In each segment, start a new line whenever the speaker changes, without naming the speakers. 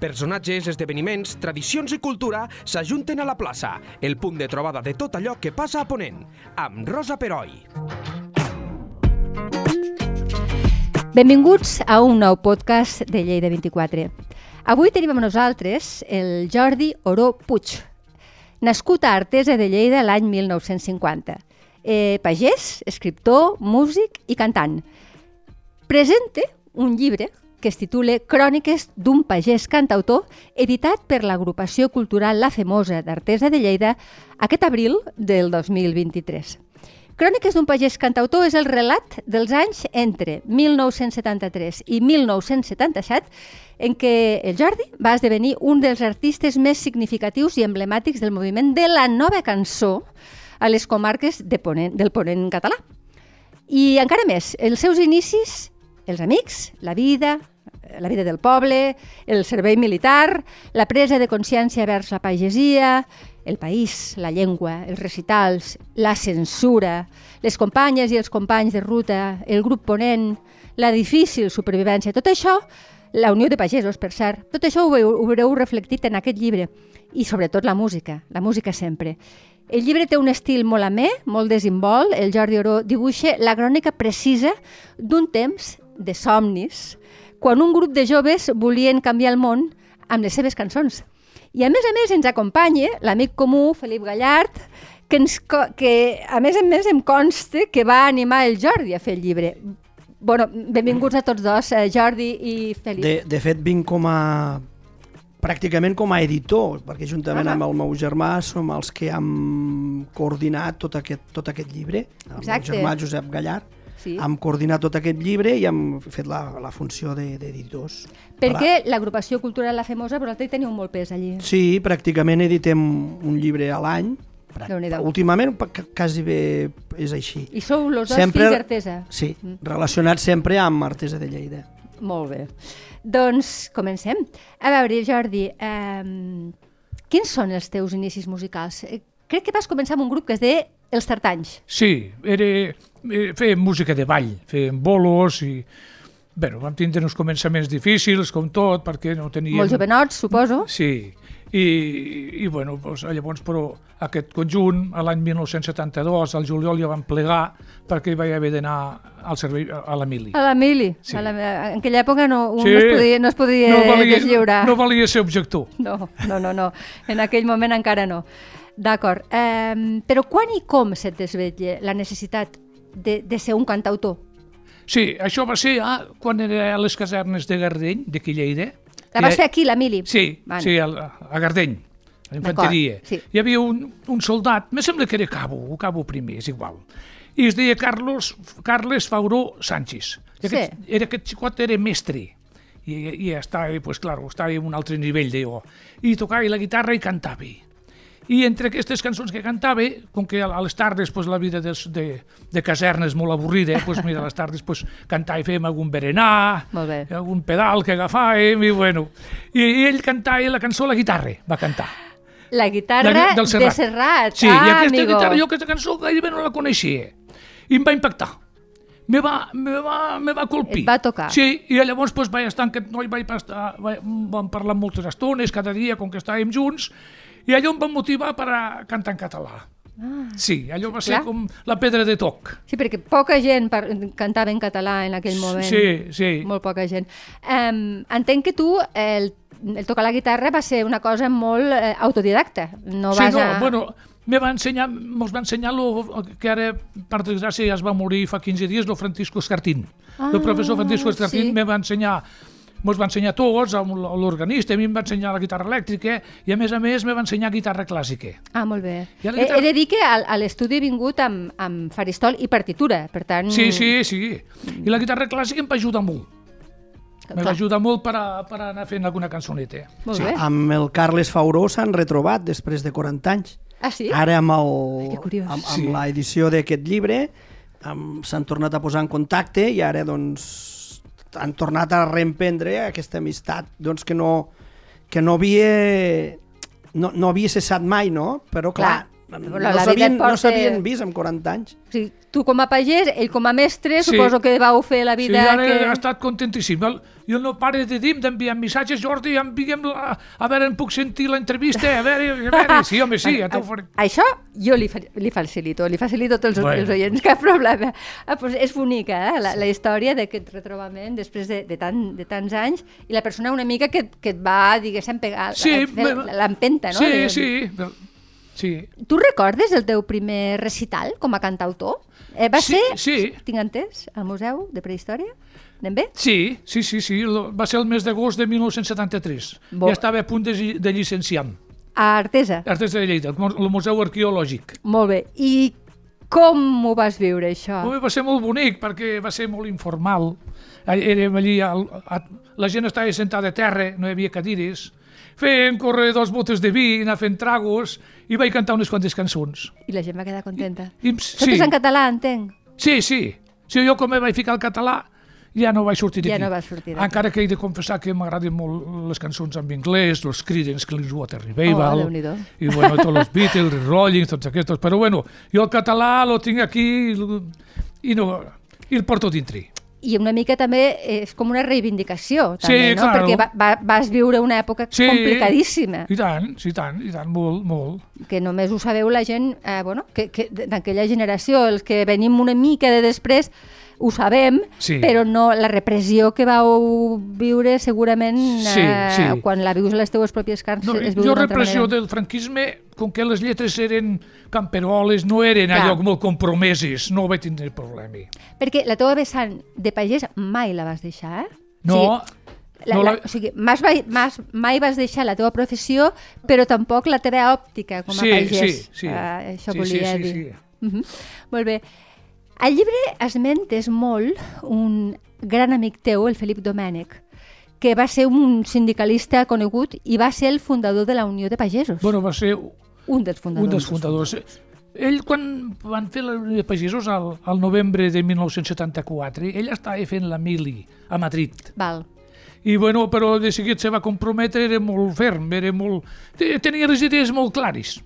Personatges, esdeveniments, tradicions i cultura s'ajunten a la plaça, el punt de trobada de tot allò que passa a Ponent, amb Rosa Peroi.
Benvinguts a un nou podcast de Lleida 24. Avui tenim amb nosaltres el Jordi Oró Puig, nascut a Artesa de Lleida l'any 1950. Eh, pagès, escriptor, músic i cantant. Presenta un llibre que es titula Cròniques d'un pagès cantautor, editat per l'agrupació cultural La Femosa d'Artesa de Lleida aquest abril del 2023. Cròniques d'un pagès cantautor és el relat dels anys entre 1973 i 1977 en què el Jordi va esdevenir un dels artistes més significatius i emblemàtics del moviment de la nova cançó a les comarques de Ponent, del Ponent català. I encara més, els seus inicis, els amics, la vida, la vida del poble, el servei militar, la presa de consciència vers la pagesia, el país, la llengua, els recitals, la censura, les companyes i els companys de ruta, el grup ponent, la difícil supervivència, tot això, la Unió de Pagesos, per cert, tot això ho veureu, ho veureu reflectit en aquest llibre. I sobretot la música, la música sempre. El llibre té un estil molt amè, molt desinvol, el Jordi Oró dibuixa la crònica precisa d'un temps de somnis, quan un grup de joves volien canviar el món amb les seves cançons. I a més a més ens acompanya l'amic comú Felip Gallard, que, ens, que a més a més em consta que va animar el Jordi a fer el llibre. Bueno, benvinguts a tots dos, eh, Jordi i Felip.
De, de fet, vinc com a pràcticament com a editor, perquè juntament
Ah.
amb el meu germà som els que hem coordinat tot aquest, tot aquest llibre. El
Exacte.
meu germà Josep Gallard.
Sí.
Hem coordinat tot aquest llibre i hem fet la, la funció de- d'editors.
Perquè l'agrupació cultural La Femosa, vosaltres teniu molt pes allí.
Sí, pràcticament editem un llibre a l'any. Últimament quasi bé és així.
I sou los dos
Sempre-
fills d'Artesa.
Sí,
Mm.
relacionat sempre amb Artesa de Lleida.
Molt bé. Doncs comencem. A veure, Jordi, eh, quins són els teus inicis musicals? Eh, Crec que vas començar amb un grup que es deia Els Tartanys.
Sí, era, fèiem música de ball, fèiem bolos i... Bé, vam tindre uns començaments difícils, com tot, perquè no teníem...
Molt jovenots, suposo.
Sí, i, i bueno, doncs, llavors, però aquest conjunt, a l'any 1972, al juliol ja vam plegar perquè hi vaig haver d'anar al servei a la mili.
A la Mili.
Sí.
A la, en aquella època no, un
Sí.
no es podia, no es podia deslliurar.
no valia ser objector.
No, no, no, no. En aquell moment encara no. D'acord. Um, però quan i com se't desvetlla la necessitat de, de ser un cantautor?
Sí, això va ser ah, quan era a les casernes de Gardeny, d'aquí Lleida.
La vas fer aquí, la Mili?
Sí,
Vale.
sí, a, a Gardeny, a la infanteria.
D'acord, sí.
Hi havia un, un soldat, me sembla que era cabo, o cabo primer, és igual, i es deia Carlos, Carles Fauró Sánchez. I aquest,
Sí.
era, aquest xicot era mestre, i, i estava, pues, claro, estava en un altre nivell d'allò. I tocava la guitarra i cantava. I entre aquestes cançons que cantava, com que a les tardes pues, la vida de, de, de caserna és molt avorrida, pues, mira, a les tardes pues, cantava i fèiem algun berenar, algun pedal que agafàvem, i bueno. I, i ell cantava la cançó a la guitarra, va cantar.
La guitarra
La- del
de Serrat.
Sí,
ah,
i aquesta
amigo.
guitarra, jo aquesta cançó gairebé no la coneixia. I em va impactar. Me va, me va, me va colpir.
Et va tocar.
Sí, i llavors pues, vaig estar amb aquest noi, vaig estar, vaig, vam parlar moltes estones, cada dia, com que estàvem junts, i allò em va motivar per a cantar en català.
Ah.
Sí, allò va ser
clar.
com la pedra de toc.
Sí, perquè poca gent par cantava en català en aquell moment.
Sí, sí.
Molt poca gent. Um, entenc que tu, el, el tocar la guitarra va ser una cosa molt eh, autodidacta. No
sí,
vas
no,
a...
bueno, me va ensenyar, mos va ensenyar lo que ara, per desgràcia, ja es va morir fa 15 dies, el Francisco Escartín.
Ah,
el professor Francisco Escartín
sí.
me va ensenyar mos va ensenyar tots, l'organista, a mi em va ensenyar la guitarra elèctrica i a més a més me va ensenyar guitarra clàssica.
Ah, molt bé.
I a la
He,
guitarra-
he de dir que al- a l'estudi he vingut amb, amb faristol i partitura, per tant...
Sí, sí, sí. I la guitarra clàssica em va ajudar molt. Me ajudar molt per, a, per a anar fent alguna cançoneta.
Molt
Sí,
bé.
amb el Carles Fauró s'han retrobat després de 40 anys.
Ah, sí?
Ara amb, el,
curiós.
amb, amb
Sí.
l'edició d'aquest llibre s'han tornat a posar en contacte i ara doncs han tornat a reemprendre aquesta amistat doncs, que no que no havia no, no havia cessat mai, no? Però clar,
Clar.
no
La- la vida
s'havien
et porta-
no s'havien vist en 40 anys.
Sigui, tu com a pagès, ell com a mestre,
Sí.
suposo que vau fer la
Sí,
vida
ara
que...
ha estat contentíssim. I el no pare de dir d'enviar missatges, Jordi, enviem la, a veure, em puc sentir l'entrevista, a veure, a veure, sí, home, sí, ja t'ho faré.
Això jo li, fa, li facilito, li facilito tots els,
Bueno.
els oients, cap problema. Ah, pues és bonica, eh? la, la història d'aquest retrobament després de, de, tant, de tants anys i la persona una mica que, que et va, diguéssim, pegar,
Sí,
l'empenta, no?
Sí,
De-
sí, sí.
Tu recordes el teu primer recital com a cantautor? Eh, va
Sí,
ser,
sí.
tinc entès, al Museu de Prehistòria? Anem bé?
Sí, sí, sí, sí, va ser el mes d'agost de 1973.
Bo-
Ja estava a punt de, de llicenciar
A Artesa?
Artes de Lleida, el mu- el Museu Arqueològic.
Molt bé. I com ho vas viure, això?
Home, va ser molt bonic perquè va ser molt informal. Érem allí, al, a, la gent estava sentada a terra, no hi havia cadires, feien córrer dos botes de vi, anar fent tragos, i vaig cantar unes quantes cançons.
I la gent va quedar contenta.
I,
Tot
sí,
és en català, entenc.
sí, sí. Sí, jo com me vaig ficar al català, ja no vaig sortir d'aquí.
Ja no vas sortir.
Encara que he de confessar que m'agraden molt les cançons en anglès, els Creedence Clearwater
Oh,
Revival,
Déu-n'hi-do.
i bueno, tots els Beatles, els Rolling, tots aquests, però bueno, jo el català lo tinc aquí i, i no, i el porto dintre.
I una mica també és com una reivindicació,
Sí,
també, no?
claro.
Perquè va, va, vas viure una època
Sí.
complicadíssima,
I tant, sí, tant, i tant, molt, molt.
que només ho sabeu la gent, eh, bueno, que, que d'aquella generació, els que venim una mica de després, ho sabem,
Sí.
però no la repressió que vau viure segurament
Sí,
eh,
sí.
quan la vius a les teues pròpies carns
No,
es viu
jo repressió
manera.
del franquisme, com que les lletres eren camperoles, no eren
Clar.
allò molt compromeses, no vaig tindre problema.
Perquè la teva vessant de pagès mai la vas deixar, eh?
No,
O sigui, la,
no
la,
la-
o sigui mai, mai, mai, vas deixar la teva professió, però tampoc la teva òptica com a
sí,
pagès.
sí, sí.
Uh, això
sí,
volia
sí, sí,
dir.
Sí.
Uh -huh. Molt bé. Al llibre esmentes molt un gran amic teu, el Felip Domènech, que va ser un sindicalista conegut i va ser el fundador de la Unió de Pagesos.
Bueno, va ser
un dels fundadors.
un dels fundadors. Ell, quan van fer la Unió de Pagesos al, al novembre de 1974, ell estava fent la mili a Madrid.
Val.
I, bueno, però de seguit se va comprometre, era molt ferm, era molt... te- Tenia les idees molt clares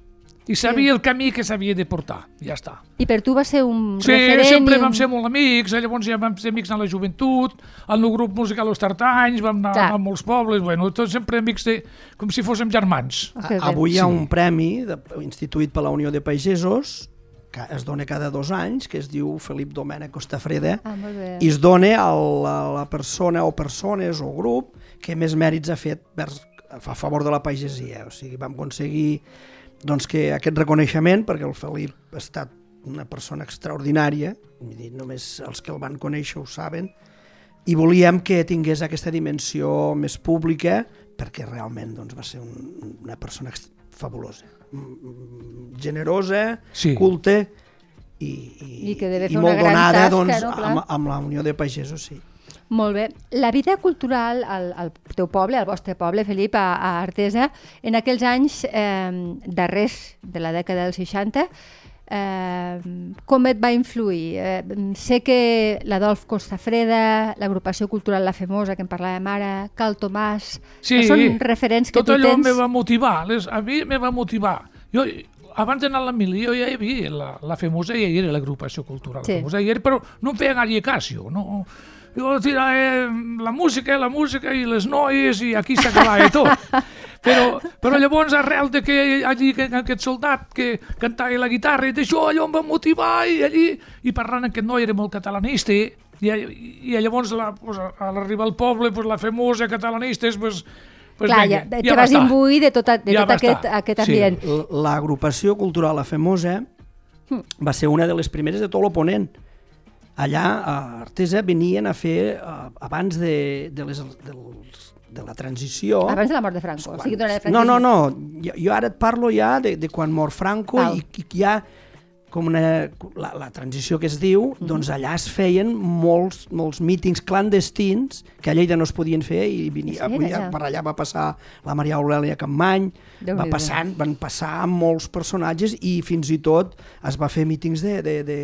i sabia el camí que s'havia de portar, ja està.
I per tu va ser un
Sí,
referent...
sempre
i un...
vam ser molt amics, eh, llavors ja vam ser amics en la joventut, al meu grup musical Los Tartanys, vam anar
Clar.
a molts pobles, bueno, tots sempre amics de... com si fóssim germans.
Oh, que bé.
Avui hi ha
Sí.
un premi de, instituït per la Unió de Pagesos que es dona cada dos anys, que es diu Felip Domènech Costafreda,
Ah,
i es dona a la, a la persona o persones o grup que més mèrits ha fet vers, a favor de la pagesia. O sigui, vam aconseguir doncs, que aquest reconeixement, perquè el Felip ha estat una persona extraordinària, dir, només els que el van conèixer ho saben, i volíem que tingués aquesta dimensió més pública perquè realment doncs, va ser un, una persona fabulosa, Mm, mm, generosa,
Sí.
culta i, i,
I que deve
i
fer una
molt
gran
donada
tasca,
doncs,
no? Clar.
amb, amb la Unió de Pagesos, sí.
Molt bé. La vida cultural al, al teu poble, al vostre poble, Felip, a, a Artesa, en aquells anys eh, darrers de la dècada dels 60, eh, com et va influir? Eh, sé que l'Adolf Costafreda, l'agrupació cultural La Femosa, que en parlàvem ara, Cal Tomàs,
Sí,
que són referents que
tot
tu
allò
tens...
me va motivar, les, a mi me va motivar. Jo, abans d'anar a la mili, jo ja hi havia la, la famosa, ja hi era l'agrupació cultural,
Sí.
la famosa, ja hi era, però no em feia gaire cas, jo, no, jo tirava la música, la música i les noies i aquí s'acabava tot. Però, però llavors, arrel de que allí que, aquest soldat que cantava la guitarra i d'això allò em va motivar i allí, i parlant aquest noi era molt catalanista i, i, i llavors la, pues, a l'arribar al poble pues, la famosa catalanista pues, pues,
Clar, ja,
ja
te
va
vas
estar.
imbuir de tot, de
Ja
tot aquest,
estar.
aquest
Sí.
ambient.
L- L'agrupació cultural La Femosa va ser una de les primeres de tot l'oponent. Allà, a Artesa, venien a fer, eh, abans de, de, les, dels, de la transició...
Abans de la mort de Franco, o sigui, durant el
No, no, no, jo, jo ara et parlo ja de, de quan mor Franco
Val.
i, i ha com una, la, la transició que es diu,
Mhm.
doncs allà es feien molts, molts mítings clandestins que a Lleida no es podien fer i venia, avui,
allà?
per allà va passar la Maria Aurèlia Campmany, va passant, van passar molts personatges i fins i tot es va fer mítings de, de, de,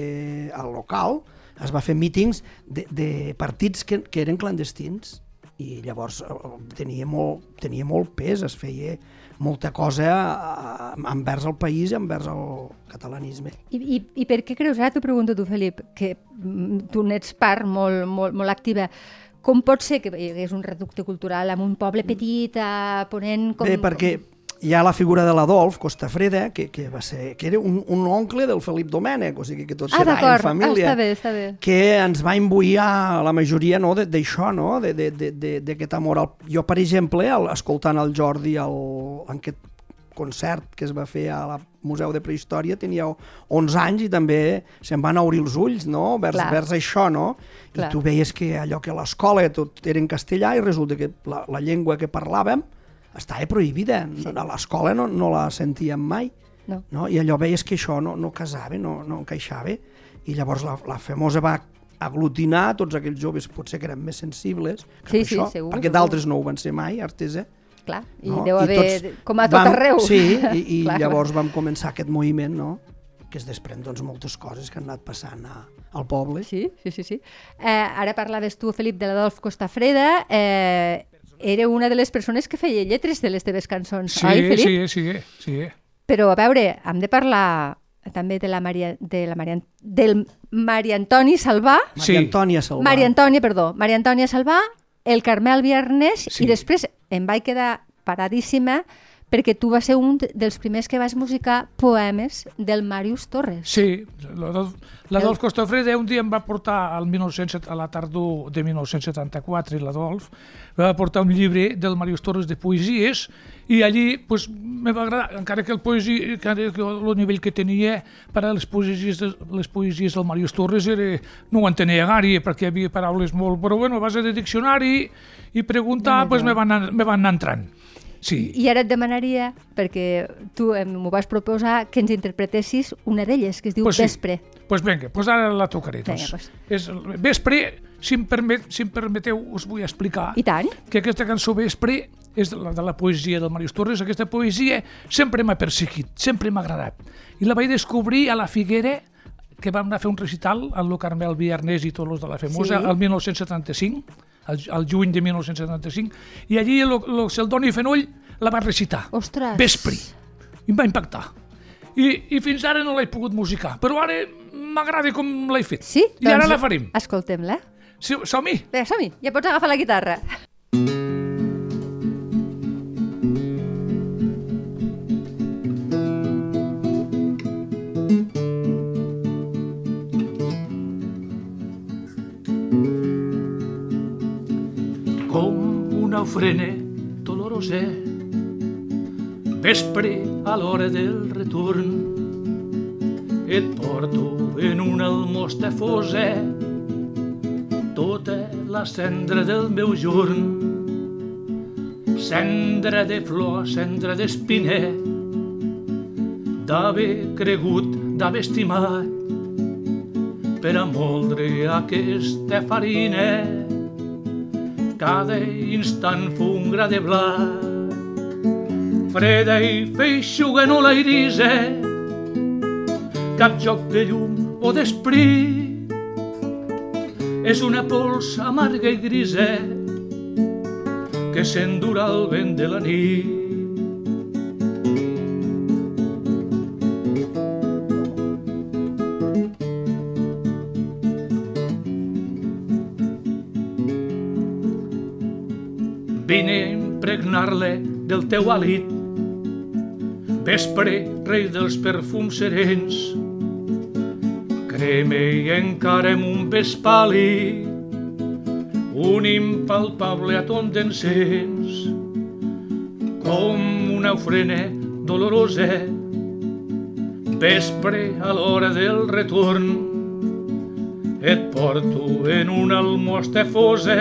al local, es va fer mítings de, de partits que, que eren clandestins i llavors eh, tenia molt, tenia molt pes, es feia molta cosa eh, envers el país i envers el catalanisme.
I, i, I per què creus, ara t'ho pregunto tu, Felip, que mm, tu n'ets part molt, molt, molt activa, com pot ser que hi hagués un reducte cultural en un poble petit a Ponent? Com,
Bé, perquè hi ha la figura de l'Adolf Costafreda, que, que, va ser, que era un, un oncle del Felip Domènech, o sigui que tots
Ah, d'acord. Ah,
família.
està bé, està bé.
que ens va imbuir a la majoria no, d'això, no? de- de- de- de- d'aquest amor. Al... Jo, per exemple, el, escoltant el Jordi el, en aquest concert que es va fer al Museu de Prehistòria, tenia 11 anys i també se'n van obrir els ulls no? vers,
Clar.
vers això, no?
Clar.
I tu veies que allò que a l'escola tot era en castellà i resulta que la, la llengua que parlàvem estava prohibida. Sí. A l'escola no, no la sentíem mai.
No.
No? I allò veies que això no, no casava, no, no encaixava, i llavors la, la famosa va aglutinar tots aquells joves, potser que eren més sensibles, que
Sí,
per
sí,
això,
segur,
perquè d'altres no ho van ser mai, Artesa.
Clar, i
no?
deu haver,
tots
com a tot
vam,
arreu.
Sí, i, i
Clar,
llavors vam començar aquest moviment, no? que es desprèn doncs, moltes coses que han anat passant a, al poble.
Sí, sí, sí. sí. Eh, ara parlaves tu, Felip, de l'Adolf Costafreda. Eh, era una de les persones que feia lletres de les teves cançons,
Sí,
oi, Felip?
sí, sí, sí.
Però, a veure, hem de parlar també de la Maria, de la Maria, del Maria Antoni Salvà,
Maria
Sí.
Antònia Salvà.
Maria Antònia, perdó, Maria Antònia Salvà, el Carmel Viernes,
Sí.
i després em vaig quedar paradíssima perquè tu vas ser un dels primers que vas musicar poemes del Màrius Torres.
Sí, l'Adolf Costafreda un dia em va portar al 1900, a la tardor de 1974, i l'Adolf va portar un llibre del Marius Torres de poesies i allí pues, me va agradar, encara que el, poesia, encara que el nivell que tenia per a les poesies, de, les poesies del Marius Torres era, no ho entenia gaire perquè hi havia paraules molt, però bueno, a base de diccionari i preguntar, pues, me, van, anar- me van anar entrant. Sí.
I ara et demanaria, perquè tu m'ho vas proposar, que ens interpretessis una d'elles, que es diu
Pues sí.
Vespre.
pues vinga, pues ara la tocaré. Doncs.
pues.
És vespre, si em, permet, si em permeteu, us vull explicar
I tant.
que aquesta cançó Vespre és de la, de la poesia del Marius Torres. Aquesta poesia sempre m'ha perseguit, sempre m'ha agradat. I la vaig descobrir a la Figuera, que vam anar a fer un recital amb el Carmel Viarnés i tots els de la Femosa,
Sí.
el 1975, al, al juny de 1975, i allí el, el Celdoni Fenoll la va recitar.
Ostres.
Vespre. I em va impactar. I, I fins ara no l'he pogut musicar, però ara m'agrada com l'he fet.
Sí?
I ara la farem.
Escoltem-la.
Sí, Som-hi?
Bé, som-hi, ja pots agafar la guitarra.
Ofrena dolorosa vespre a l'hora del retorn et porto en una almosta fosa tota la cendra del meu jorn. Cendra de flor, cendra d'espina d'haver cregut, d'haver estimat per a moldre aquesta farina cada instant fou un gra de blat. Freda i feixuga no l'airisa, cap joc de llum o d'esprit. És una pols amarga i grisa que s'endura al vent de la nit. Vine a impregnar-le del teu alit. Vespre, rei dels perfums serens, creme i encarem un vespali, un impalpable aton d'encens, com una ofrena dolorosa, vespre a l'hora del retorn, et porto en una almosta fosa,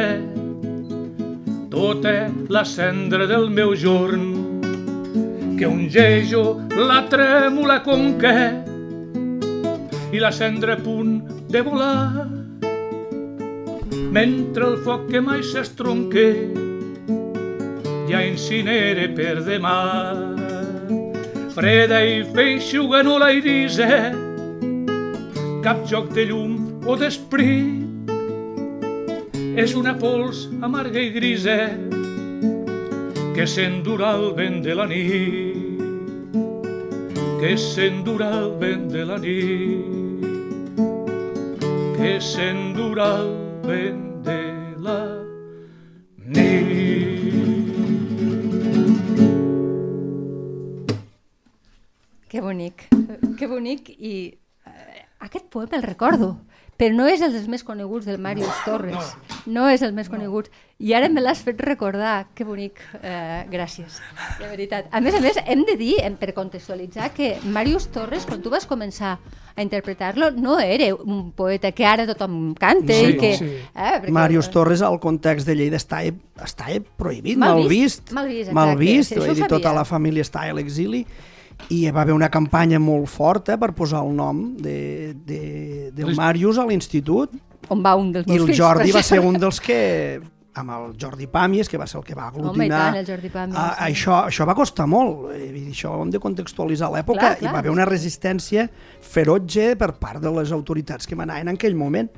tota la cendra del meu jorn, que ungejo la trèmula conca i la cendra a punt de volar, mentre el foc que mai s'estronque ja incinere per demà. Freda i feixuga no l'airisa, cap joc de llum o d'esprit, és una pols amarga i grisa que s'endurà el vent de la nit, que s'endurà el vent de la nit, que s'endurà el vent de la nit.
Que bonic, que bonic i eh, aquest poema el recordo però no és el dels més coneguts del Màrius Torres, no, és el més conegut. I ara me l'has fet recordar, que bonic, eh, gràcies, de veritat. A més a més, hem de dir, em- per contextualitzar, que Màrius Torres, quan tu vas començar a interpretar-lo, no era un poeta que ara tothom canta
Sí,
i que...
sí.
Eh, perquè-
Màrius Torres, al context de Lleida, està, està prohibit,
Mal
mal,
vist,
vist.
mal vist,
mal vist.
sí, ho
vull dir, tota la família està a l'exili i hi va haver una campanya molt forta per posar el nom de, de, del
Les-
Màrius a l'institut
On va un dels
i
meus
el
fills.
Jordi
per
va ser un dels que amb el Jordi Pàmies, que va ser el que va
Home, i
aglutinar...
tant, el Jordi Pàmies,
a,
sí.
això, això va costar molt, eh, dir, això ho hem de contextualitzar l'època,
Clar,
i
clar.
va haver una resistència ferotge per part de les autoritats que manaven en aquell moment,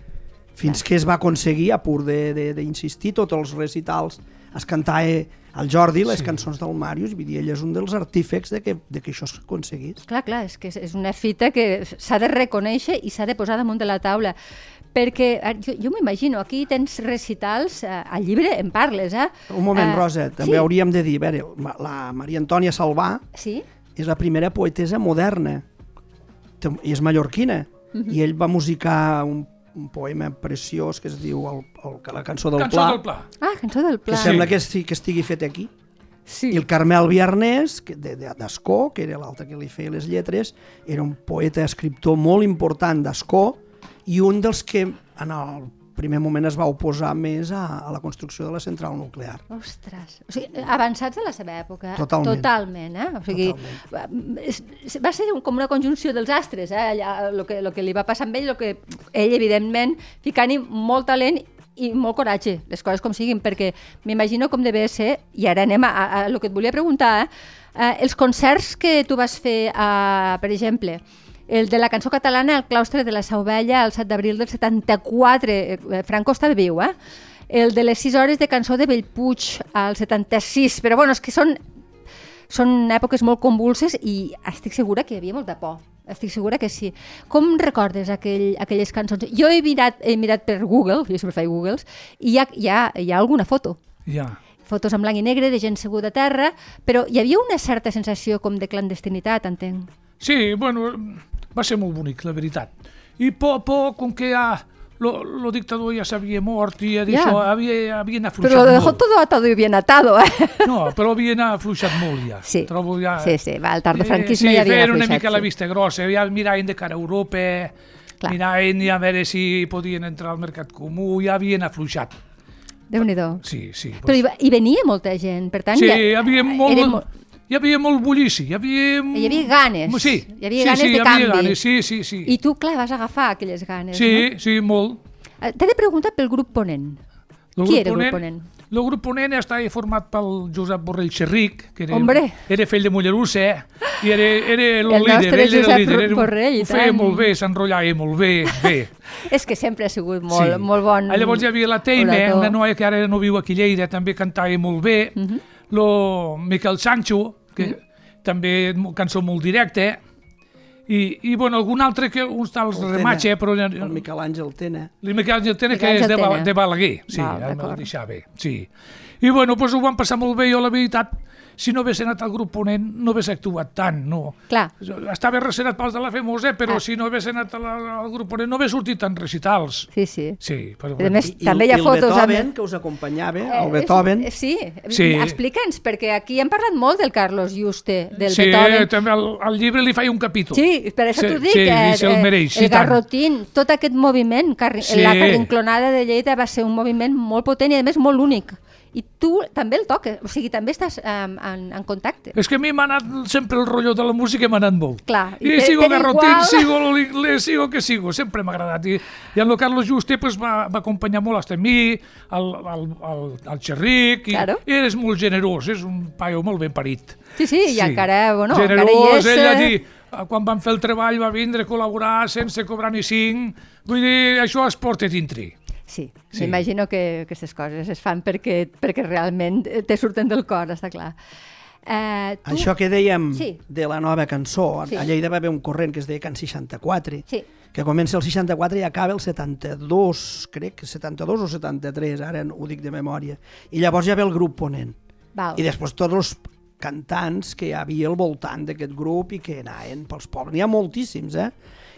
fins que es va aconseguir, a pur d'insistir, tots els recitals es cantava el Jordi, les
Sí.
cançons del Màrius, vull dir, ell és un dels artífecs de que, de que això s'aconseguís.
Clar, clar, és que és- una fita que s'ha de reconèixer i s'ha de posar damunt de la taula. Perquè eh, jo, jo m'imagino, aquí tens recitals, eh, al llibre en parles, eh?
Un moment,
Eh,
Rosa, també
sí,
hauríem de dir, a veure, la Maria Antònia Salvà
Sí?
és la primera poetesa moderna i és mallorquina
Mhm.
i ell va musicar un, un poema preciós que es diu el, el, la cançó del
Cançó
Pla,
del Pla.
Ah, cançó del
que
Pla.
sembla que, esti, que estigui fet aquí
Sí.
i el Carmel Viarnés de- de- d'Escó, que era l'altre que li feia les lletres era un poeta escriptor molt important d'Escó i un dels que en el primer moment es va oposar més a, a la construcció de la central nuclear
Ostres, o sigui, avançats de la seva època.
Totalment.
Totalment, eh? O sigui, va, és- va ser com una conjunció dels astres, eh? Allà, el que, lo que li va passar amb ell, el que ell, evidentment, ficant-hi molt talent i molt coratge, les coses com siguin, perquè m'imagino com devia ser, i ara anem a, a, a lo que et volia preguntar, eh? Eh, els concerts que tu vas fer, eh, per exemple, el de la cançó catalana al claustre de la Sauvella el 7 d'abril del 74, eh, Franco estava viu, eh? El de les 6 hores de cançó de Bellpuig al 76, però bueno, és que són, són èpoques molt convulses i estic segura que hi havia molta por. Estic segura que sí. Com recordes aquell, aquelles cançons? Jo he mirat, he mirat per Google, jo sempre faig Googles, i hi ha, hi ha, hi ha alguna foto
Ja.
fotos en blanc i negre de gent seguda a terra, però hi havia una certa sensació com de clandestinitat, entenc.
Sí, bueno, va ser molt bonic, la veritat. I por, por com que ja lo, lo dictador ja s'havia mort i
Ja.
això havia, havien afluixat
Però lo dejó
molt.
todo atado y bien atado, eh?
No, però havien afluixat molt ja.
Sí,
Trobo ja...
sí, sí, va, el tardofranquisme
eh,
ja
sí,
havia
feien una
afluixat,
mica la
sí.
vista grossa, ja miraven de cara a Europa,
Clar.
miraven a veure si podien entrar al mercat comú, ja havien afluixat.
Déu-n'hi-do.
Sí, sí.
Però hi, va- hi venia molta gent, per tant...
sí,
ja,
hi havia molt,
era
mo... hi havia molt bullici, hi havia...
Hi havia ganes,
Sí,
hi havia
sí,
ganes
sí,
de canvi.
Ganes, sí, sí, sí.
I tu, clar, vas agafar aquelles ganes,
Sí, sí, molt.
no? Eh, T'he de preguntar pel grup Ponent.
El
Qui era el grup Ponent?
El grup Ponent estava format pel Josep Borrell Xerric, que era,
Hombre.
era fill de Mollerussa, i era, era el,
El
líder.
nostre
ell era
Josep
el líder, era
Borrell,
Ho feia
tant.
molt bé, s'enrotllava molt bé, bé.
És que sempre ha sigut molt, molt bon
Ah, Llavors hi havia la Teime, una noia que ara no viu aquí a Lleida, també cantava molt bé.
Mhm.
Lo Miquel Sancho, que també mo- cançó molt directa. I, i bueno, algun altre que uns tals
El
rematge,
Tena,
però...
el Miquel Àngel Tena
El Miquel Àngel Tena, que és de,
Tena.
de Balaguer. Sí,
Val,
ara me'l deixava bé. Sí. I bueno, doncs ho van passar molt bé, jo la veritat, si no hagués anat al grup Ponent, no hagués actuat tant, no.
Clar,
Estava recenat pels de la Femosa, però
Ah.
si no hagués anat al, al grup Ponent no hagués sortit tant recitals.
sí, sí.
Sí, però...
A més,
I,
també hi ha
i el
fotos... amb-
Beethoven, que us acompanyava,
Eh,
el Beethoven,
eh, Sí,
Sí.
explica'ns, perquè aquí hem parlat molt del Carlos Juste, del
sí,
Beethoven.
també al, al llibre li feia un capítol.
Sí, per això
Sí,
t'ho dic.
sí,
eh,
i se'l
eh,
mereix, sí,
el
tant.
garrotín, tot aquest moviment, carri
Sí.
la carrinclonada de Lleida va ser un moviment molt potent i a més molt únic. I tu també el toques, o sigui, també estàs um, en, en contacte.
És que a mi m'ha anat sempre el rotllo de la música m'ha anat molt.
Clar, i
I,
te-
sigo garrotín,
igual.
sigo l'inglès, sigo que sigo, sempre m'ha agradat. I, i amb el Carlos Juste pues, va, va acompanyar molt hasta a mi, el, el, el, el Xerric, i,
Claro.
i és molt generós, és un paio molt ben parit.
Sí, sí, i encara, bueno, encara hi
generós,
és...
ell
eh,
allí, eh, quan van fer el treball va vindre a col·laborar sense cobrar ni cinc, vull dir, això es porta dintre.
Sí,
Sí.
m'imagino que aquestes coses es fan perquè, perquè realment te surten del cor, està clar. Eh, tu...
Això que dèiem
Sí.
de la nova cançó,
Sí.
a Lleida va haver un corrent que es deia Can 64,
Sí.
que comença el 64 i acaba el 72, crec, 72 o 73, ara ho dic de memòria. I llavors ja ve el grup Ponent.
Val.
I després tots els cantants que hi havia al voltant d'aquest grup i que anaven pels pobles. N'hi ha moltíssims, eh?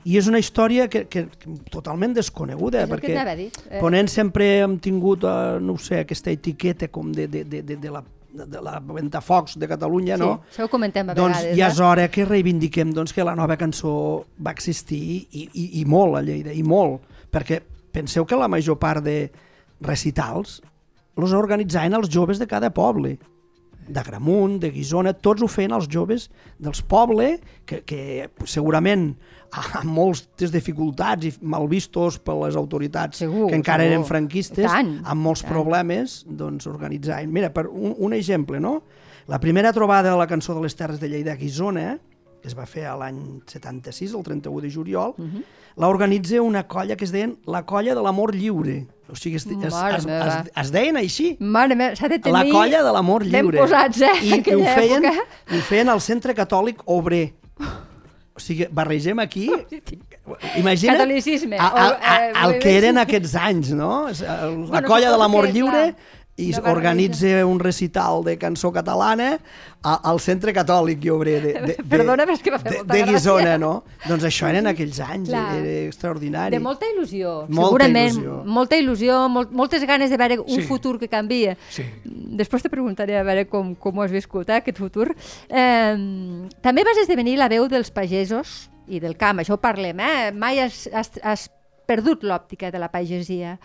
I és una història que, que, que totalment desconeguda,
És
perquè
dir. Eh,
Ponent sempre hem tingut, eh, no sé, aquesta etiqueta com de, de, de, de, de la de, la Ventafocs de Catalunya, no?
Sí, això ho comentem a
doncs
vegades.
ja és hora que reivindiquem doncs, que la nova cançó va existir i, i, i molt a Lleida, i molt, perquè penseu que la major part de recitals els organitzaven els joves de cada poble d'Agramunt, de Guisona, tots ho feien els joves dels pobles, que, que segurament amb moltes dificultats i mal vistos per les autoritats
Segur,
que encara
segur.
eren franquistes,
I tant,
amb molts
tant.
problemes, doncs organitzaven. Mira, per un, un exemple, no? La primera trobada de la cançó de les Terres de Lleida a Guisona, que es va fer a l'any 76, el 31 de juliol, uh
Mhm.
-huh. l'organitza una colla que es deien la Colla de l'Amor Lliure. O sigui, es, es, es, es, es deien així.
Mare meva, s'ha de tenir...
La colla de l'amor lliure.
Ben posats, eh,
I, i ho, feien,
època.
ho feien al Centre Catòlic Obrer. O sigui, barregem aquí... Imagina't
Catolicisme,
a, a,
eh,
el que eren aquests anys, no? La colla de l'amor lliure
clar,
i
no va
organitza un recital de cançó catalana a, al Centre Catòlic i Obrer de, de, de,
Perdona, és que fet
de,
molta
de Guisona,
gràcia.
no? Doncs això eren aquells anys,
Clar.
era extraordinari.
De molta il·lusió,
Molta
segurament.
il·lusió.
Molta il·lusió, molt, moltes ganes de veure un
Sí.
futur que canvia.
Sí.
Després te preguntaré a veure com, com ho has viscut, eh, aquest futur. Eh, també vas esdevenir la veu dels pagesos i del camp, això ho parlem, eh? Mai has, has, has perdut l'òptica de la pagesia.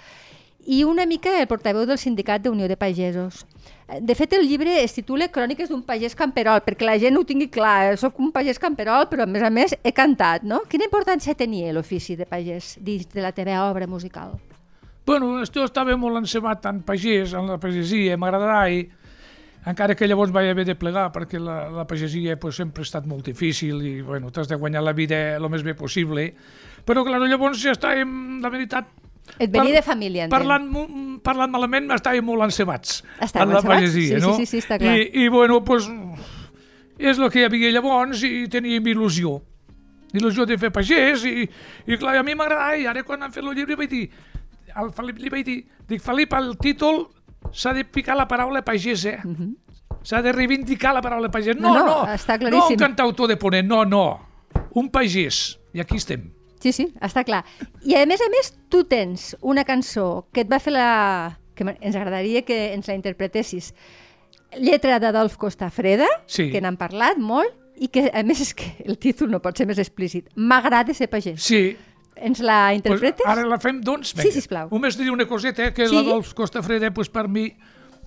I una mica el portaveu del Sindicat d'Unió de Pagesos. Eh, De fet, el llibre es titula Cròniques d'un pagès camperol, perquè la gent ho tingui clar. eh? Soc un pagès camperol, però a més a més he cantat, no? Quina importància tenia l'ofici de pagès dins de la teva obra musical?
Bueno, jo estava molt encebat en pagès, en la pagesia, m'agradava i encara que llavors vaig haver de plegar perquè la, la pagesia pues, sempre ha estat molt difícil i bueno, t'has de guanyar la vida el més bé possible. Però clar, llavors ja estàvem, la veritat,
Et venia de família, entenc.
parlant, parlant malament estàvem molt encebats
Estàveu
en la
encebats?
pagesia,
Sí, sí,
no?
sí, sí, està clar.
I, I bueno, pues, és el que hi havia llavors i teníem il·lusió. Il·lusió de fer pagès i, i clar, a mi m'agradava i ara quan han fet el llibre vaig dir, al Felip li vaig dir, dic, Felip, el títol s'ha de picar la paraula pagès, eh? S'ha de reivindicar la paraula pagès. No,
Mhm. No,
no,
no, està
no
claríssim.
un cantautor de ponent, no, no. Un pagès. I aquí estem.
Sí, sí, està clar. I a més a més, tu tens una cançó que et va fer la... que ens agradaria que ens la interpretessis. Lletra d'Adolf Costafreda,
Sí.
que n'han parlat molt, i que a més és que el títol no pot ser més explícit. M'agrada ser pagès.
Sí,
Ens la
Pues
interpretes?
ara la fem, doncs?
Sí,
Vinga.
sisplau.
Només dir una coseta, eh, que
Sí.
l'Adolf Costafreda, pues, per mi,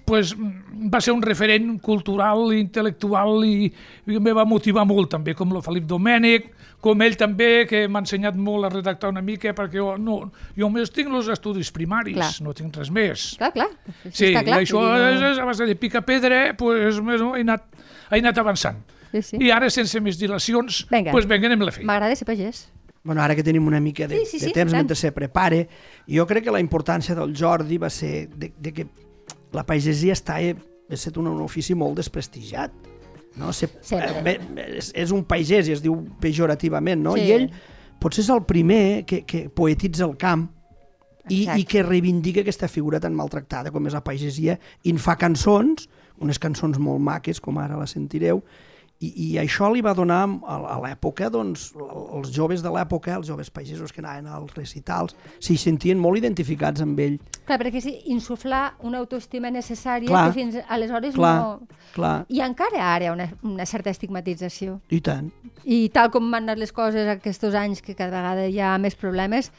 pues, mm, va ser un referent cultural i intel·lectual i, i em va motivar molt també, com el Felip Domènech, com ell també, que m'ha ensenyat molt a redactar una mica, perquè jo, no, jo només tinc els estudis primaris,
Clar.
no tinc res més.
Clar, clar.
Sí,
està clar.
això és, és a base de pica pedra, pues, més o menys he anat, he anat avançant.
Sí, sí.
I ara, sense més dilacions,
Vinga.
pues, vinga, anem a la feina.
M'agrada ser pagès.
bueno, ara que tenim una mica de,
Sí, sí, sí,
de temps
tant.
mentre se prepare, jo crec que la importància del Jordi va ser de, de que la pagesia està ha estat un, un ofici molt desprestigiat. No? Se, bé, és, és un pagès i es diu pejorativament, no?
Sí.
I ell potser és el primer que, que poetitza el camp i,
Exacte.
i que reivindica aquesta figura tan maltractada com és la pagesia i en fa cançons, unes cançons molt maques, com ara la sentireu, i, i això li va donar a, a l'època, doncs, els joves de l'època, els joves pagesos que anaven als recitals, s'hi sentien molt identificats amb ell.
Clar, perquè sí, insuflar una autoestima necessària
Clar,
que fins aleshores
clar,
no...
clar.
I encara ara hi ha una, una certa estigmatització.
I tant.
I tal com han anat les coses aquests anys, que cada vegada hi ha més problemes,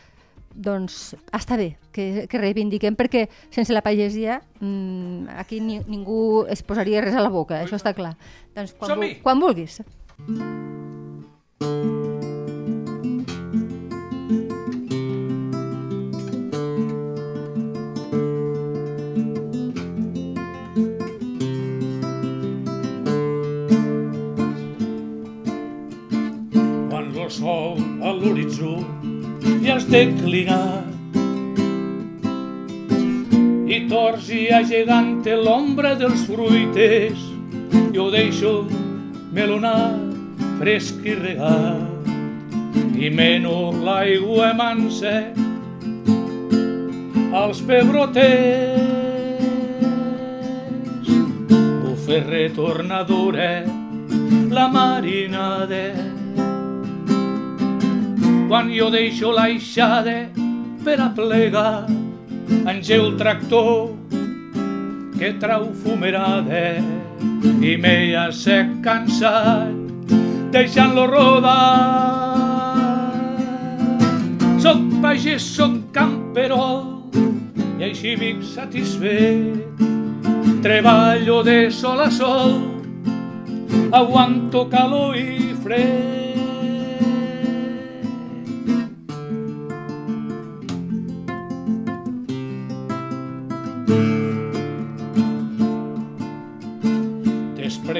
doncs està bé que, que reivindiquem, perquè sense la pagesia mmm, aquí ni, ningú es posaria res a la boca, això està clar. Doncs quan, vul- quan vulguis.
quan el sol a l'horitzó ja es declinat i tors i gegant l'ombra dels fruiters jo deixo melonat fresc i regat i meno l'aigua mansa als pebroters fer retornadora la marinada. Quan jo deixo l'aixada per a plegar, engeu el tractor que trau fumerada i m'he sec cansat deixant-lo rodar. Soc pagès, soc camperol i així vic satisfet. Treballo de sol a sol, aguanto calor i fred.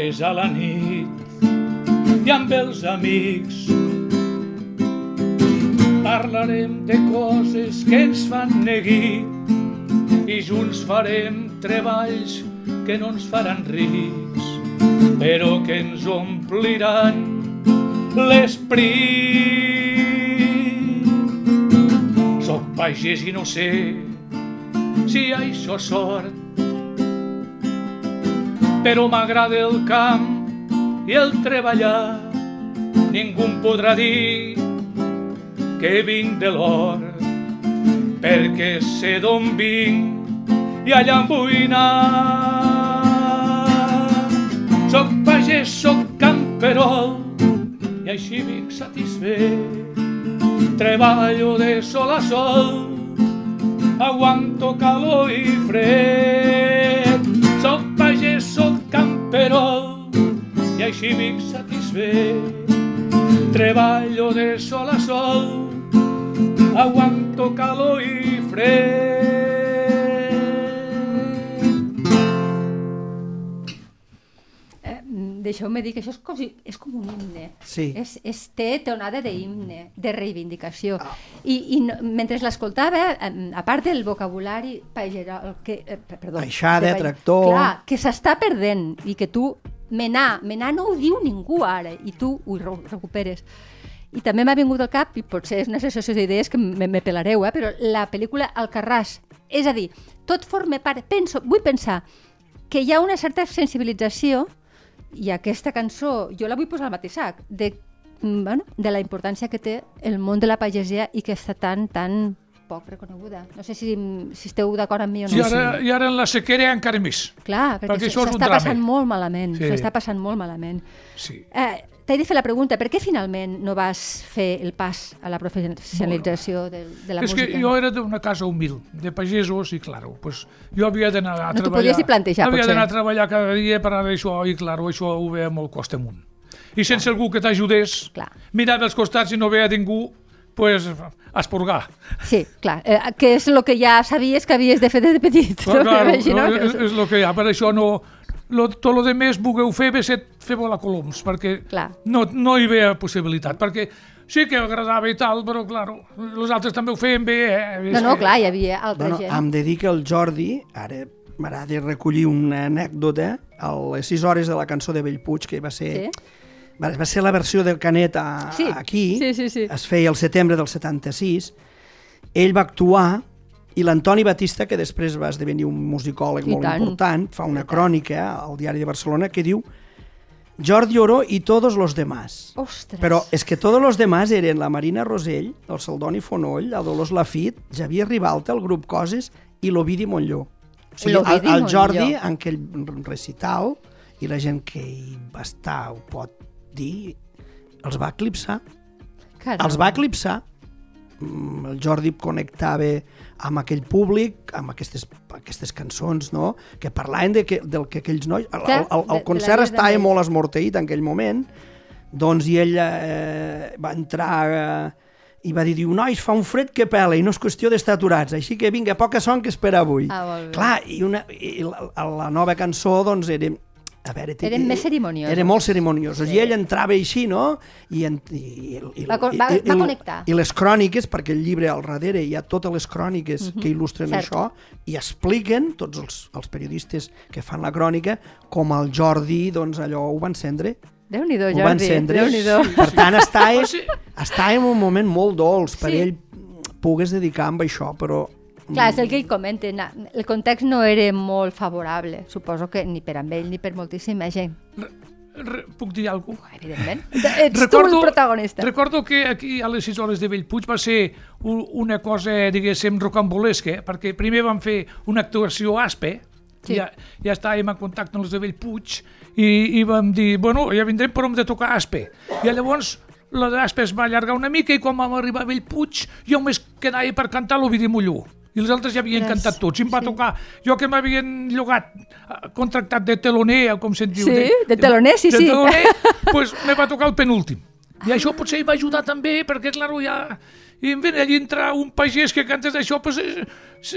Després a la nit i amb els amics parlarem de coses que ens fan neguir i junts farem treballs que no ens faran rics, però que ens ompliran l'esperit. Soc pagès i no sé si això és sort, però m'agrada el camp i el treballar. Ningú em podrà dir que vinc de l'or, perquè sé d'on vinc i allà em vull anar. Soc pagès, soc camperol i així vinc satisfet. Treballo de sol a sol, aguanto calor i fred. I així vinc satisfet. Treballo de sol a sol, aguanto calor i fred.
Eh, Deixeu-me dir que això és, cosi, és com un himne.
Sí.
És, és, té tonada d'himne, de reivindicació. I, i no, mentre l'escoltava, a part del vocabulari pagerol, que, eh, pe- perdó,
Aixada,
de
tractor.
Clar, que s'està perdent i que tu, menar, menar no ho diu ningú ara, i tu ho re- recuperes. I també m'ha vingut al cap, i potser és una associació d'idees que me, me pelareu, eh? però la pel·lícula Alcarràs. És a dir, tot forma part... Penso, vull pensar que hi ha una certa sensibilització i aquesta cançó, jo la vull posar al mateix sac, de, mm, bueno, de la importància que té el món de la pagesia i que està tan, tan poc reconeguda. No sé si, si esteu d'acord amb mi o no.
I ara, I ara en la sequera encara més.
Clar, perquè,
perquè és
s'està passant molt malament.
Sí.
S'està passant molt malament.
Sí.
Eh, T'he de fer la pregunta, per què finalment no vas fer el pas a la professionalització de, de la
és
música?
que jo era d'una casa humil, de pagesos, i claro, pues, jo havia d'anar a
No t'ho
treballar.
podies ni plantejar,
Havia
potser.
d'anar a treballar cada dia per anar això, i claro, això ho veia molt costa amunt. I sense algú que t'ajudés, mirava als costats i no veia ningú, pues, esporgar.
Sí, clar, eh, que és el que ja sabies que havies de fer des de petit.
Però,
no? M'imagino
no, és, és el que hi ha, per això no... Lo, tot el que més vulgueu fer, ve ser fer volar coloms, perquè
Clar.
no, no hi veia possibilitat, perquè sí que agradava i tal, però, claro, els altres també ho feien bé, eh?
No, no, clar, hi havia altra
Bueno,
gent.
hem de dir que el Jordi, ara m'agrada recollir una anècdota, a les 6 hores de la cançó de Bellpuig, que va ser,
Sí?
Va, va ser la versió del Canet a,
Sí,
aquí,
sí, sí, sí.
es feia el setembre del 76, ell va actuar i l'Antoni Batista, que després va esdevenir un musicòleg
I
molt
tant.
important, fa una crònica al diari de Barcelona que diu Jordi Oro i todos los demás.
Ostres.
Però és que tots els demás eren la Marina Rosell, el Saldoni Fonoll, el Dolors Lafit, Javier Ribalta, el grup Coses i l'Ovidi Montlló. O sigui, el, el Jordi,
Montlló.
en aquell recital, i la gent que hi va estar ho pot dir, els va eclipsar.
Caram.
Els va eclipsar. Mm, El Jordi connectava amb aquell públic, amb aquestes, aquestes cançons, no? que parlaven de que, del que aquells nois... El, el, el, el concert estava molt esmorteït en aquell moment, doncs i ell eh, va entrar eh, i va dir, diu, nois, fa un fred que pela i no és qüestió d'estar aturats, així que vinga, poca son que espera avui.
Ah.
Clar, i, una, i la, la nova cançó, doncs, era... A veure, té-
Eren més cerimonioses.
Era molt cerimonioses.
Sí.
I ell entrava així, no? I, en, i, i,
Va va-
i, i,
va connectar.
I les cròniques, perquè el llibre al darrere hi ha totes les cròniques que il·lustren
Mhm. Cert.
això i expliquen, tots els, els periodistes que fan la crònica, com el Jordi, doncs allò ho va encendre.
Déu-n'hi-do,
Ho va
Jordi.
encendre. Per tant,
Sí.
estava en un moment molt dolç per
Sí.
ell pogués dedicar amb això, però
Clar, és el que ell comenta. El context no era molt favorable. Suposo que ni per amb ell ni per moltíssima gent.
Re, puc dir alguna cosa?
Evidentment. Ets tu el protagonista.
Recordo que aquí a les 6 hores de Bellpuig va ser un, una cosa, diguéssim, rocambolesca, perquè primer vam fer una actuació a Aspe,
Sí.
ja, ja estàvem en contacte amb els de Bellpuig, i, i vam dir, bueno, ja vindrem però hem de tocar Aspe. I llavors la d'Aspe es va allargar una mica i quan vam arribar a Bellpuig jo només quedava per cantar l'Ovidi Molló. I els altres ja havien
Yes,
cantat tots. I em va
sí.
tocar, jo que m'havien llogat, eh, contractat de teloner, com se'n diu.
Sí, de teloner, sí,
de
sí.
teloner, pues me va tocar el penúltim. I això potser hi va ajudar també, perquè, clar, ja... I en ven allí entra un pagès que cantes això, pues, eh,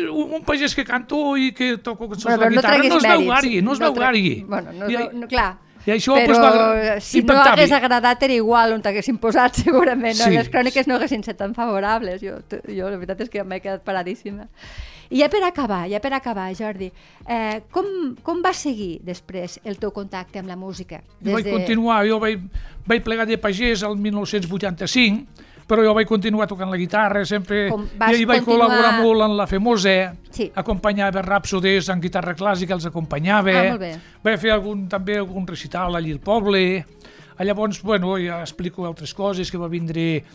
un pagès que canto i que toco cançons
Bueno,
de
no
guitarra,
treguis
no es veu gari, no es veu gari.
Bueno, no,
I,
no, clar.
I això,
Però
pues, va
si no hagués agradat era igual on t'haguessin posat segurament, no?
Sí.
les cròniques no haguessin estat tan favorables jo, jo la veritat és que m'he quedat paradíssima i ja per acabar, ja per acabar Jordi, eh, com, com va seguir després el teu contacte amb la música?
Jo vaig continuar, jo vaig, vaig plegar de pagès el 1985, però jo vaig continuar tocant la guitarra, sempre...
Com vas
I vaig
continuar-
col·laborar molt en la Famosa,
Sí.
acompanyava Rhapsodies en guitarra clàssica, els acompanyava.
Ah.
Vaig fer algun, també algun recital allí al poble. Ah, Llavors, bueno, ja explico altres coses, que va vindre,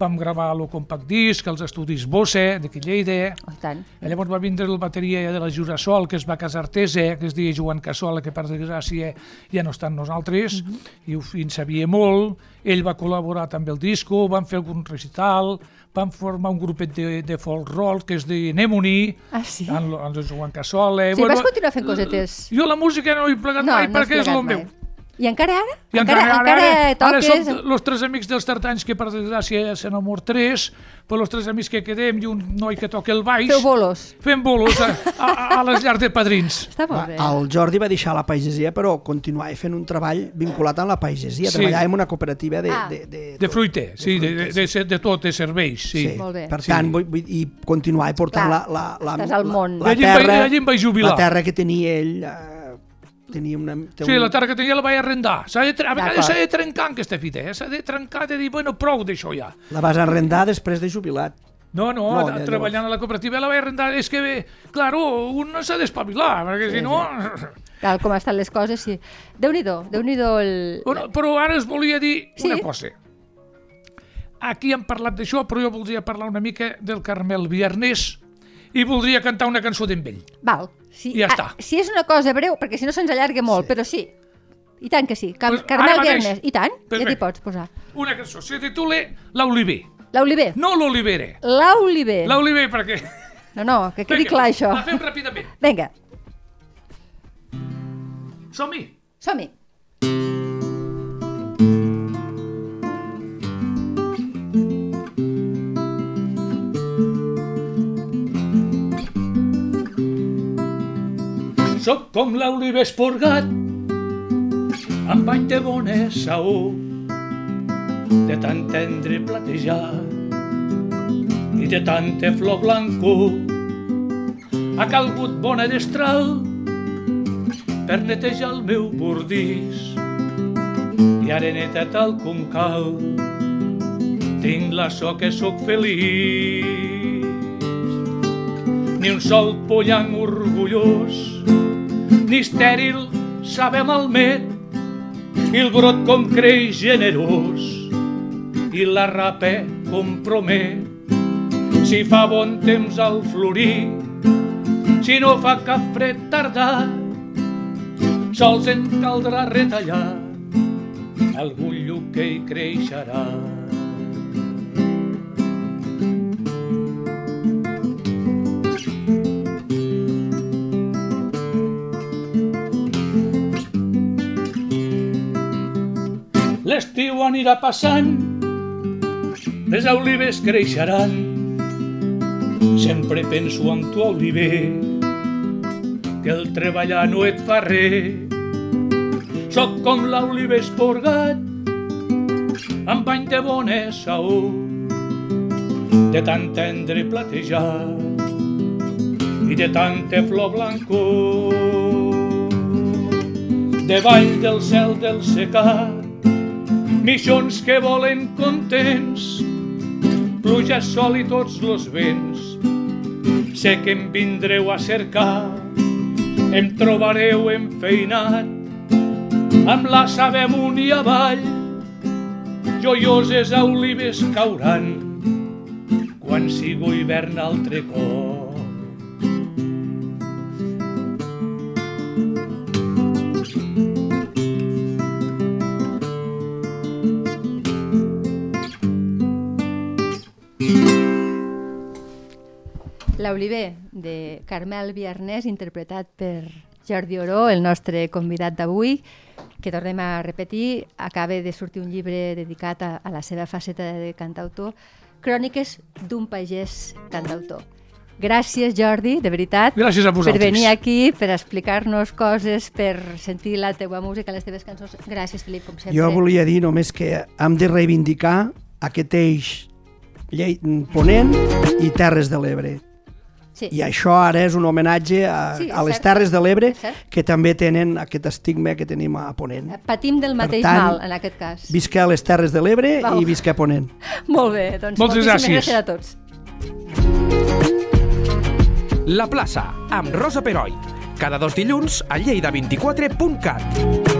vam gravar el compact disc, als estudis Bosse, d'aquí Lleida,
Oh, tant.
i llavors va vindre el bateria de la Jurasol, que es va casar Tese, que es deia Joan Cassola, que per desgràcia ja no està amb nosaltres, i ho en sabia molt. Ell va col·laborar també al disco, van fer algun recital, van formar un grupet de, de folk rock que es deia Nemoni,
Ah, sí?
amb, amb el Joan Cassola.
Sí, vas continuar fent cosetes.
Jo la música no he plegat
No,
mai,
no
perquè és el meu.
I encara ara?
I encara, ara, ara, ara
toques?
som els tres amics dels tartans que per desgràcia ja se n'amor tres, però els tres amics que quedem i un noi que toca el baix,
Feu bolos.
fem bolos a, a, a les llars de padrins.
Està molt bé.
El Jordi va deixar la pagesia, però continuava fent un treball vinculat amb la pagesia.
Sí.
Treballava en una cooperativa de...
Ah.
de, de,
De fruita, sí, de, de, de, de, de tot, de serveis, sí.
Sí.
Molt bé.
Per
Sí.
tant, vull, vull, i continuava portant
Clar,
la, la, la,
estàs al món.
la, la,
vaig-
terra,
allí em vaig jubilar.
la terra que tenia ell, eh, tenia una... té
Sí,
un-
la terra que tenia la vaig arrendar. S'ha de, tre- a vegades s'ha de trencar aquesta fita, eh? s'ha de trencar, de dir, bueno, prou d'això ja.
La vas arrendar després de jubilat.
No, no,
No, ja,
treballant a la cooperativa la vaig arrendar. És que, bé, claro, un no s'ha d'espavilar, perquè si no...
Tal com estan les coses, sí. Déu-n'hi-do, déu nhi déu el...
Bueno, però ara es volia dir
Sí.
una cosa. Aquí hem parlat d'això, però jo voldria parlar una mica del Carmel Viernes i voldria cantar una cançó d'en ell.
Val. Sí,
Ja
ah,
està.
si és una cosa breu, perquè si no se'ns allarga molt, però sí. I tant que sí. Car
Pues
Carmel. Viernes, i tant,
Pues
ja t'hi pots posar.
Una cançó, se titula L'Oliver.
L'Oliver.
No l'Olivera.
L'Oliver.
L'Oliver perquè...
No, no, que quedi
Vinga,
clar això.
La fem ràpidament.
Vinga,
Som-hi.
som-hi.
Soc com l'oliver esporgat, amb bany de bona saó, de tant tendre platejar i de tanta flor blancó. Ha calgut bona destral per netejar el meu bordís i netat el com cal. Tinc la so que sóc feliç. Ni un sol pollang orgullós ni estèril sabe malmet, i el brot com creix generós, i la rape compromet. Si fa bon temps al florir, si no fa cap fred tardar, sols en caldrà retallar algun lluc que hi creixerà. Anirà passant, les olives creixeran. Sempre penso en tu, oliver, que el treballar no et fa res. Soc com l'oliver esporgat, amb bany de bona saó, de tant tendre platejar i de tanta flor blancó. Davall del cel del secat, mixons que volen contents, pluja, sol i tots los vents.
sé que em vindreu a cercar, em trobareu enfeinat, amb la sabe amunt i avall, joioses a olives cauran, quan sigo hivern altre cop.
L'Oliver, de Carmel Viarnès, interpretat per Jordi Oró, el nostre convidat d'avui, que tornem a repetir, acaba de sortir un llibre dedicat a, a la seva faceta de cantautor, Cròniques d'un pagès cantautor. Gràcies, Jordi, de veritat,
Gràcies a
per
vosaltres.
venir aquí, per explicar-nos coses, per sentir la teua música, les teves cançons. Gràcies, Felip, com sempre.
Jo volia dir només que hem de reivindicar aquest eix llei, Ponent i Terres de l'Ebre.
Sí.
I això ara és un homenatge a,
Sí,
a les
cert.
Terres de l'Ebre que també tenen aquest estigma que tenim a Ponent.
Patim del mateix
tant,
mal, en aquest cas.
Visca a les Terres de l'Ebre i visca a Ponent.
Molt bé, doncs
Moltes
moltíssimes
gràcies.
gràcies a tots.
La plaça, amb Rosa Peroi. Cada dos dilluns a lleida24.cat.